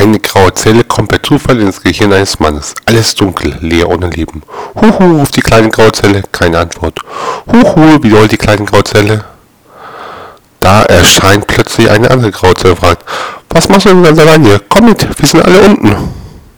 Eine graue Zelle kommt per Zufall ins Gehirn eines Mannes. Alles dunkel, leer ohne Leben. Huhu, ruft die kleine graue Zelle. Keine Antwort. Huhu, wiederholt die kleine graue Zelle. Da erscheint plötzlich eine andere graue Zelle und fragt, was machst du denn ganz allein hier? Komm mit, wir sind alle unten.